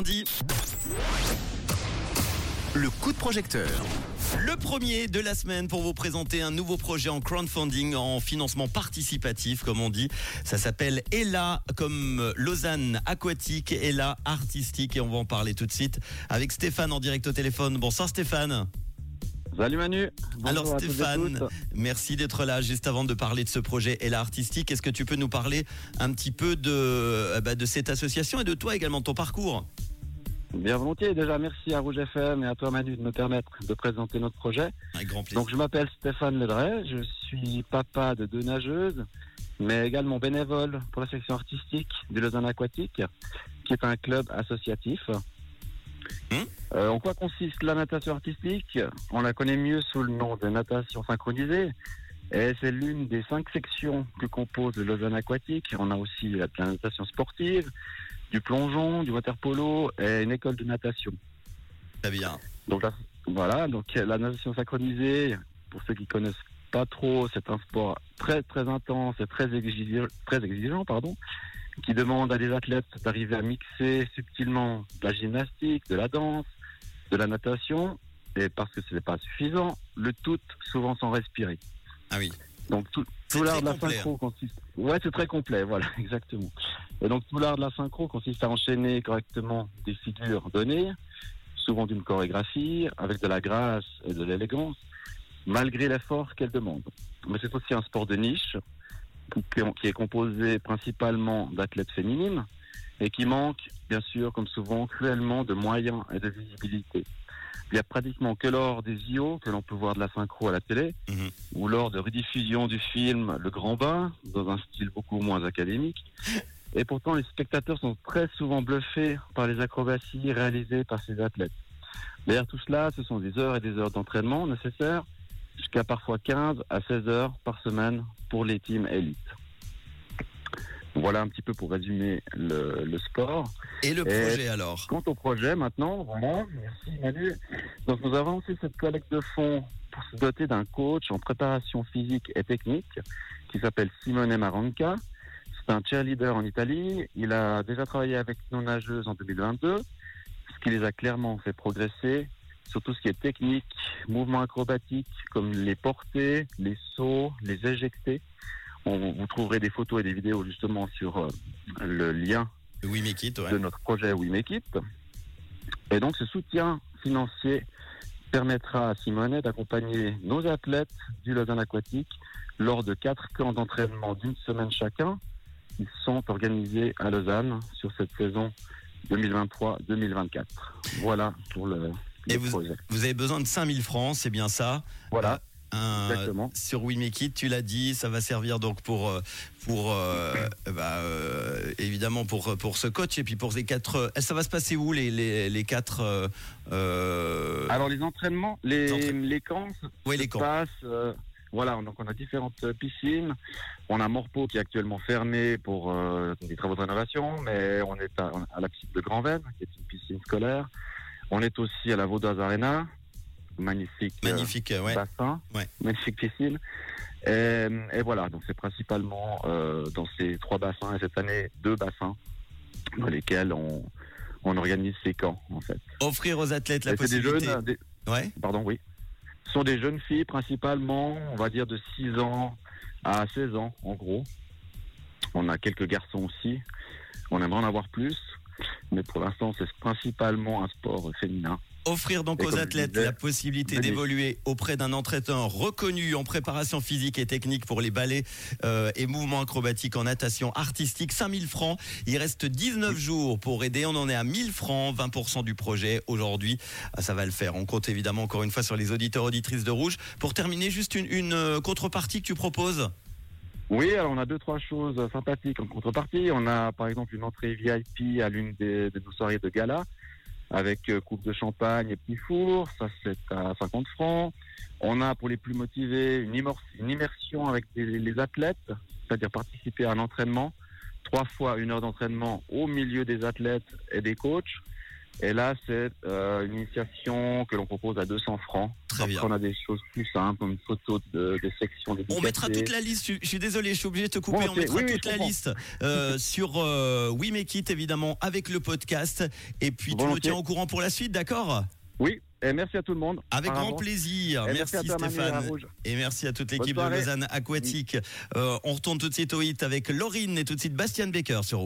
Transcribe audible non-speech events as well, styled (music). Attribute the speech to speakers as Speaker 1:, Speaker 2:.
Speaker 1: lundi. Le coup de projecteur. Le premier de la semaine pour vous présenter un nouveau projet en crowdfunding, en financement participatif, comme on dit. Ça s'appelle Ella, comme Lausanne aquatique, Ella artistique, et on va en parler tout de suite avec Stéphane en direct au téléphone. Bonsoir Stéphane.
Speaker 2: Salut Manu.
Speaker 1: Bonjour Alors Stéphane, merci d'être là. Juste avant de parler de ce projet Ella artistique, est-ce que tu peux nous parler un petit peu de, euh, bah, de cette association et de toi également, ton parcours?
Speaker 2: Bien volontiers. Déjà, merci à Rouge FM et à toi Manu de me permettre de présenter notre projet.
Speaker 1: Un grand plaisir.
Speaker 2: Donc, je m'appelle Stéphane Ledray. Je suis papa de deux nageuses, mais également bénévole pour la section artistique du Lausanne Aquatique, qui est un club associatif. Hmm euh, en quoi consiste la natation artistique? On la connaît mieux sous le nom de natation synchronisée. Et c'est l'une des cinq sections que compose le Lausanne Aquatique. On a aussi la natation sportive, du plongeon, du water polo et une école de natation.
Speaker 1: Très bien.
Speaker 2: Donc voilà, donc la natation synchronisée, pour ceux qui connaissent pas trop, c'est un sport très très intense et très exigeant, très exigeant pardon, qui demande à des athlètes d'arriver à mixer subtilement de la gymnastique, de la danse, de la natation, et parce que ce n'est pas suffisant, le tout souvent sans respirer.
Speaker 1: Ah oui.
Speaker 2: Donc tout, tout l'art de la synchro consiste. Ouais, c'est très complet, voilà, (laughs) exactement. Et donc tout l'art de la synchro consiste à enchaîner correctement des figures données, souvent d'une chorégraphie, avec de la grâce et de l'élégance, malgré l'effort qu'elle demande. Mais c'est aussi un sport de niche qui est composé principalement d'athlètes féminines et qui manque, bien sûr, comme souvent, cruellement de moyens et de visibilité. Il n'y a pratiquement que lors des IO que l'on peut voir de la synchro à la télé, mhm. ou lors de rediffusion du film Le Grand Bain, dans un style beaucoup moins académique. Et pourtant, les spectateurs sont très souvent bluffés par les acrobaties réalisées par ces athlètes. Derrière tout cela, ce sont des heures et des heures d'entraînement nécessaires, jusqu'à parfois 15 à 16 heures par semaine pour les teams élites. Voilà un petit peu pour résumer le, sport.
Speaker 1: Et le projet alors?
Speaker 2: Quant au projet maintenant, voilà, merci Manu. Donc nous avons aussi cette collecte de fonds pour se doter d'un coach en préparation physique et technique qui s'appelle Simone Maranca. C'est un cheerleader en Italie. Il a déjà travaillé avec nos nageuses en 2022, ce qui les a clairement fait progresser sur tout ce qui est technique, mouvements acrobatiques comme les portées, les sauts, les éjectés. On, vous trouverez des photos et des vidéos justement sur euh, le lien
Speaker 1: We Make It,
Speaker 2: de notre projet We Make It. Et donc ce soutien financier permettra à Simone d'accompagner nos athlètes du Lausanne Aquatique lors de quatre camps d'entraînement d'une semaine chacun qui sont organisés à Lausanne sur cette saison 2023-2024. Voilà pour le,
Speaker 1: et vous, vous, avez besoin de 5000 francs, c'est bien ça?
Speaker 2: Voilà.
Speaker 1: Euh, Exactement. Sur We Make It, tu l'as dit, ça va servir donc pour euh, pour euh, bah, euh, évidemment pour pour ce coach et puis pour les quatre. Ça va se passer où les les, les quatre
Speaker 2: Alors les entraînements, les les, camps.
Speaker 1: Oui, les camps.
Speaker 2: Passent, voilà, donc on a différentes piscines. On a Morpeau qui est actuellement fermé pour des travaux de rénovation, mais on est à, à la piscine de Grand Venn, qui est une piscine scolaire. On est aussi à la Vaudoise Arena, magnifique,
Speaker 1: euh, magnifique
Speaker 2: bassin, magnifique piscine. Et, voilà, donc c'est principalement euh, dans ces trois bassins et cette année deux bassins dans lesquels on, on organise ces camps en fait.
Speaker 1: Offrir aux athlètes la possibilité.
Speaker 2: Des jeunes, ouais. Pardon, oui. Ce sont des jeunes filles principalement, on va dire de 6 ans à 16 ans en gros. On a quelques garçons aussi. On aimerait en avoir plus mais pour l'instant, c'est principalement un sport féminin.
Speaker 1: Offrir donc aux athlètes la possibilité d'évoluer auprès d'un entraîneur reconnu en préparation physique et technique pour les ballets euh, et mouvements acrobatiques en natation artistique, 5000 francs. Il reste 19 jours pour aider. On en est à 1000 francs, 20% du projet aujourd'hui. Ah, ça va le faire. On compte évidemment encore une fois sur les auditeurs auditrices de Rouge. Pour terminer, juste une, une euh, contrepartie que tu proposes.
Speaker 2: Oui, alors on a deux trois choses sympathiques en contrepartie. On a par exemple une entrée VIP à l'une des, de nos soirées de gala avec euh, coupe de champagne et petit four, ça c'est à 50 francs. On a pour les plus motivés une, immersion avec les athlètes, c'est-à-dire participer à un entraînement, trois fois une heure d'entraînement au milieu des athlètes et des coachs. Et là, c'est euh, une initiation que l'on propose à 200 francs.
Speaker 1: Très bien.
Speaker 2: On a des choses plus simples, comme une photo de, de section
Speaker 1: On mettra toute la liste. Je, suis désolé, je suis obligé de te couper. on mettra toute la liste euh, (laughs) sur euh, We Make It, évidemment, avec le podcast. Et puis, tu me tiens au courant pour la suite, d'accord?
Speaker 2: Oui. Et merci à tout le monde.
Speaker 1: Avec grand plaisir. merci, Stéphane. Et merci à toute l'équipe de Lausanne Aquatique. Euh, on retourne tout de suite au hit avec Laurine et tout de suite Bastien Baker sur